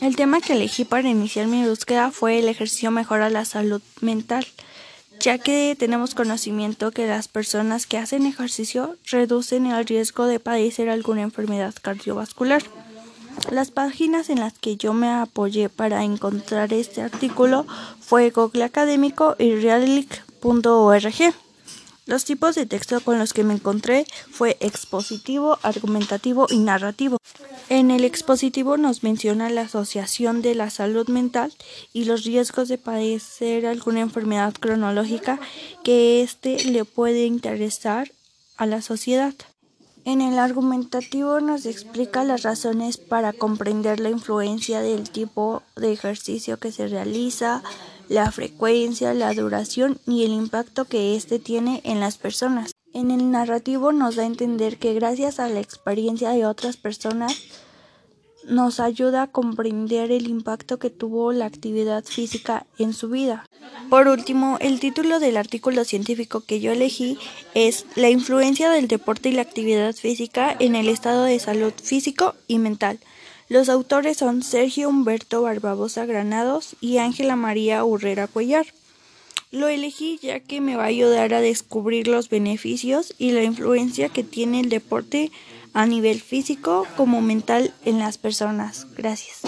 El tema que elegí para iniciar mi búsqueda fue el ejercicio mejora la salud mental, ya que tenemos conocimiento que las personas que hacen ejercicio reducen el riesgo de padecer alguna enfermedad cardiovascular. Las páginas en las que yo me apoyé para encontrar este artículo fue Google Académico y Realic.org. Los tipos de texto con los que me encontré fue expositivo, argumentativo y narrativo. En el expositivo nos menciona la asociación de la salud mental y los riesgos de padecer alguna enfermedad cronológica que éste le puede interesar a la sociedad. En el argumentativo nos explica las razones para comprender la influencia del tipo de ejercicio que se realiza, la frecuencia, la duración y el impacto que éste tiene en las personas. En el narrativo nos da a entender que gracias a la experiencia de otras personas nos ayuda a comprender el impacto que tuvo la actividad física en su vida. Por último, el título del artículo científico que yo elegí es La influencia del deporte y la actividad física en el estado de salud físico y mental. Los autores son Sergio Humberto Barbabosa Granados y Ángela María Urrera Cuellar. Lo elegí ya que me va a ayudar a descubrir los beneficios y la influencia que tiene el deporte a nivel físico como mental en las personas. Gracias.